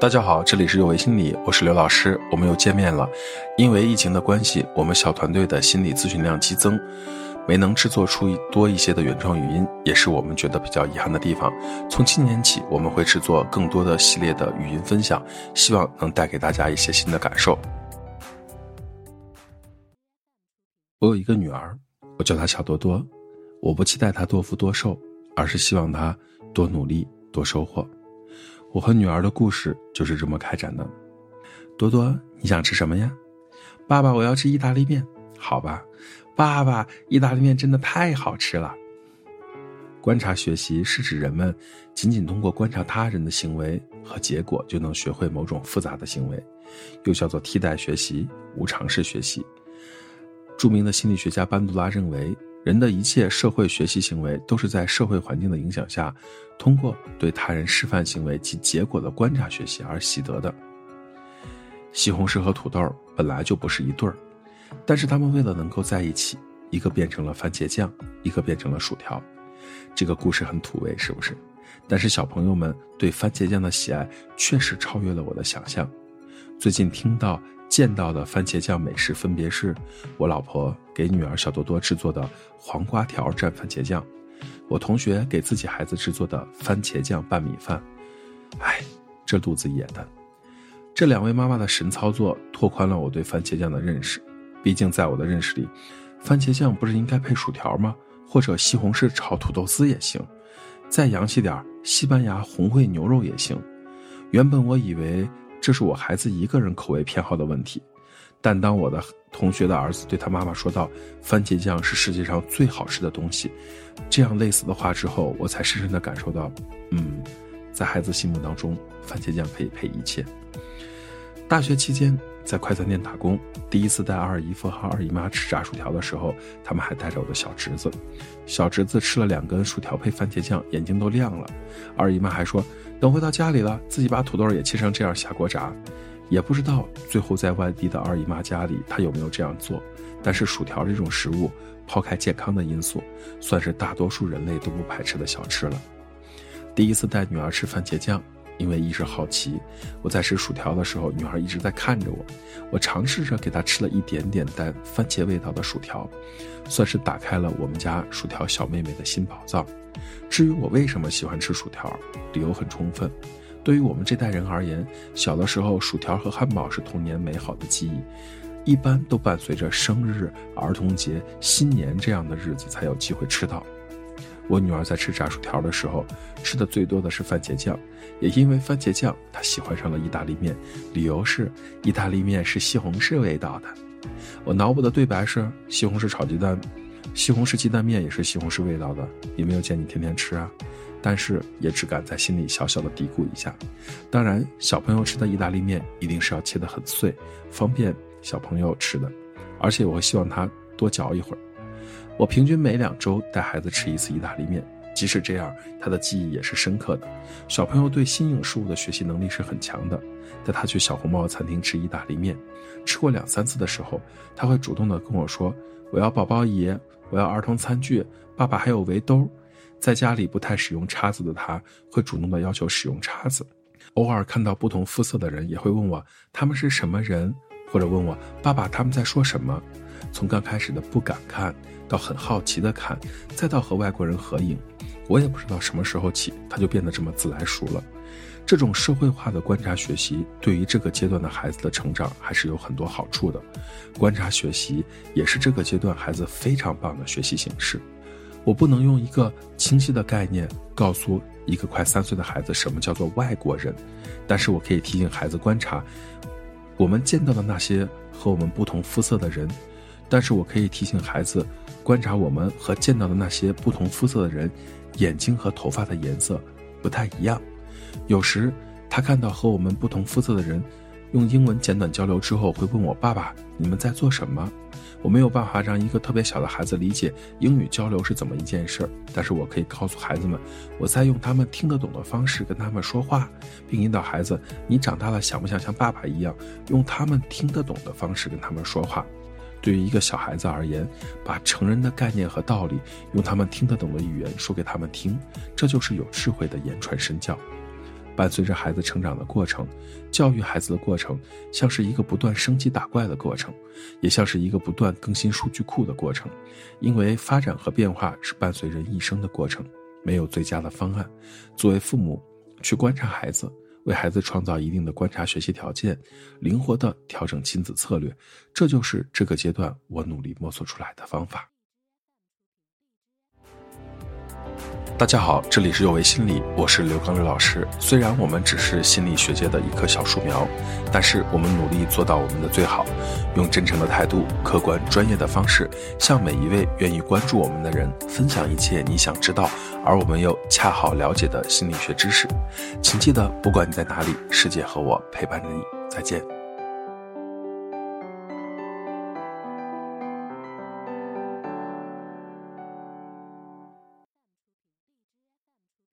大家好，这里是有为心理，我是刘老师，我们又见面了。因为疫情的关系，我们小团队的心理咨询量激增，没能制作出多一些的原创语音，也是我们觉得比较遗憾的地方。从今年起，我们会制作更多的系列的语音分享，希望能带给大家一些新的感受。我有一个女儿，我叫她小多多。我不期待她多富多寿，而是希望她多努力，多收获。我和女儿的故事就是这么开展的。多多，你想吃什么呀？爸爸，我要吃意大利面。好吧，爸爸，意大利面真的太好吃了。观察学习是指人们仅仅通过观察他人的行为和结果就能学会某种复杂的行为，又叫做替代学习、无常式学习。著名的心理学家班杜拉认为。人的一切社会学习行为都是在社会环境的影响下，通过对他人示范行为及结果的观察学习而习得的。西红柿和土豆本来就不是一对儿，但是他们为了能够在一起，一个变成了番茄酱，一个变成了薯条。这个故事很土味，是不是？但是小朋友们对番茄酱的喜爱确实超越了我的想象。最近听到。见到的番茄酱美食分别是，我老婆给女儿小多多制作的黄瓜条蘸番茄酱，我同学给自己孩子制作的番茄酱拌米饭。哎，这肚子野的。这两位妈妈的神操作拓宽了我对番茄酱的认识。毕竟在我的认识里，番茄酱不是应该配薯条吗？或者西红柿炒土豆丝也行，再洋气点西班牙红烩牛肉也行。原本我以为。这是我孩子一个人口味偏好的问题，但当我的同学的儿子对他妈妈说道“番茄酱是世界上最好吃的东西”这样类似的话之后，我才深深的感受到，嗯，在孩子心目当中，番茄酱可以配一切。大学期间在快餐店打工，第一次带二姨夫和二姨妈吃炸薯条的时候，他们还带着我的小侄子，小侄子吃了两根薯条配番茄酱，眼睛都亮了，二姨妈还说。等回到家里了，自己把土豆也切成这样下锅炸，也不知道最后在外地的二姨妈家里她有没有这样做。但是薯条这种食物，抛开健康的因素，算是大多数人类都不排斥的小吃了。第一次带女儿吃番茄酱，因为一时好奇，我在吃薯条的时候，女孩一直在看着我，我尝试着给她吃了一点点带番茄味道的薯条，算是打开了我们家薯条小妹妹的新宝藏。至于我为什么喜欢吃薯条，理由很充分。对于我们这代人而言，小的时候薯条和汉堡是童年美好的记忆，一般都伴随着生日、儿童节、新年这样的日子才有机会吃到。我女儿在吃炸薯条的时候，吃的最多的是番茄酱，也因为番茄酱，她喜欢上了意大利面，理由是意大利面是西红柿味道的。我脑补的对白是西红柿炒鸡蛋。西红柿鸡蛋面也是西红柿味道的，也没有见你天天吃啊，但是也只敢在心里小小的嘀咕一下。当然，小朋友吃的意大利面一定是要切得很碎，方便小朋友吃的，而且我会希望他多嚼一会儿。我平均每两周带孩子吃一次意大利面，即使这样，他的记忆也是深刻的。小朋友对新颖事物的学习能力是很强的。带他去小红帽餐厅吃意大利面，吃过两三次的时候，他会主动的跟我说：“我要宝宝椅。”我要儿童餐具，爸爸还有围兜。在家里不太使用叉子的他，会主动的要求使用叉子。偶尔看到不同肤色的人，也会问我他们是什么人，或者问我爸爸他们在说什么。从刚开始的不敢看，到很好奇的看，再到和外国人合影，我也不知道什么时候起，他就变得这么自来熟了。这种社会化的观察学习，对于这个阶段的孩子的成长还是有很多好处的。观察学习也是这个阶段孩子非常棒的学习形式。我不能用一个清晰的概念告诉一个快三岁的孩子什么叫做外国人，但是我可以提醒孩子观察我们见到的那些和我们不同肤色的人，但是我可以提醒孩子观察我们和见到的那些不同肤色的人眼睛和头发的颜色不太一样。有时，他看到和我们不同肤色的人，用英文简短交流之后，会问我：“爸爸，你们在做什么？”我没有办法让一个特别小的孩子理解英语交流是怎么一件事儿，但是我可以告诉孩子们，我在用他们听得懂的方式跟他们说话，并引导孩子：“你长大了想不想像爸爸一样，用他们听得懂的方式跟他们说话？”对于一个小孩子而言，把成人的概念和道理用他们听得懂的语言说给他们听，这就是有智慧的言传身教。伴随着孩子成长的过程，教育孩子的过程，像是一个不断升级打怪的过程，也像是一个不断更新数据库的过程。因为发展和变化是伴随人一生的过程，没有最佳的方案。作为父母，去观察孩子，为孩子创造一定的观察学习条件，灵活的调整亲子策略，这就是这个阶段我努力摸索出来的方法。大家好，这里是有为心理，我是刘刚刘老师。虽然我们只是心理学界的一棵小树苗，但是我们努力做到我们的最好，用真诚的态度、客观专业的方式，向每一位愿意关注我们的人分享一切你想知道而我们又恰好了解的心理学知识。请记得，不管你在哪里，世界和我陪伴着你。再见。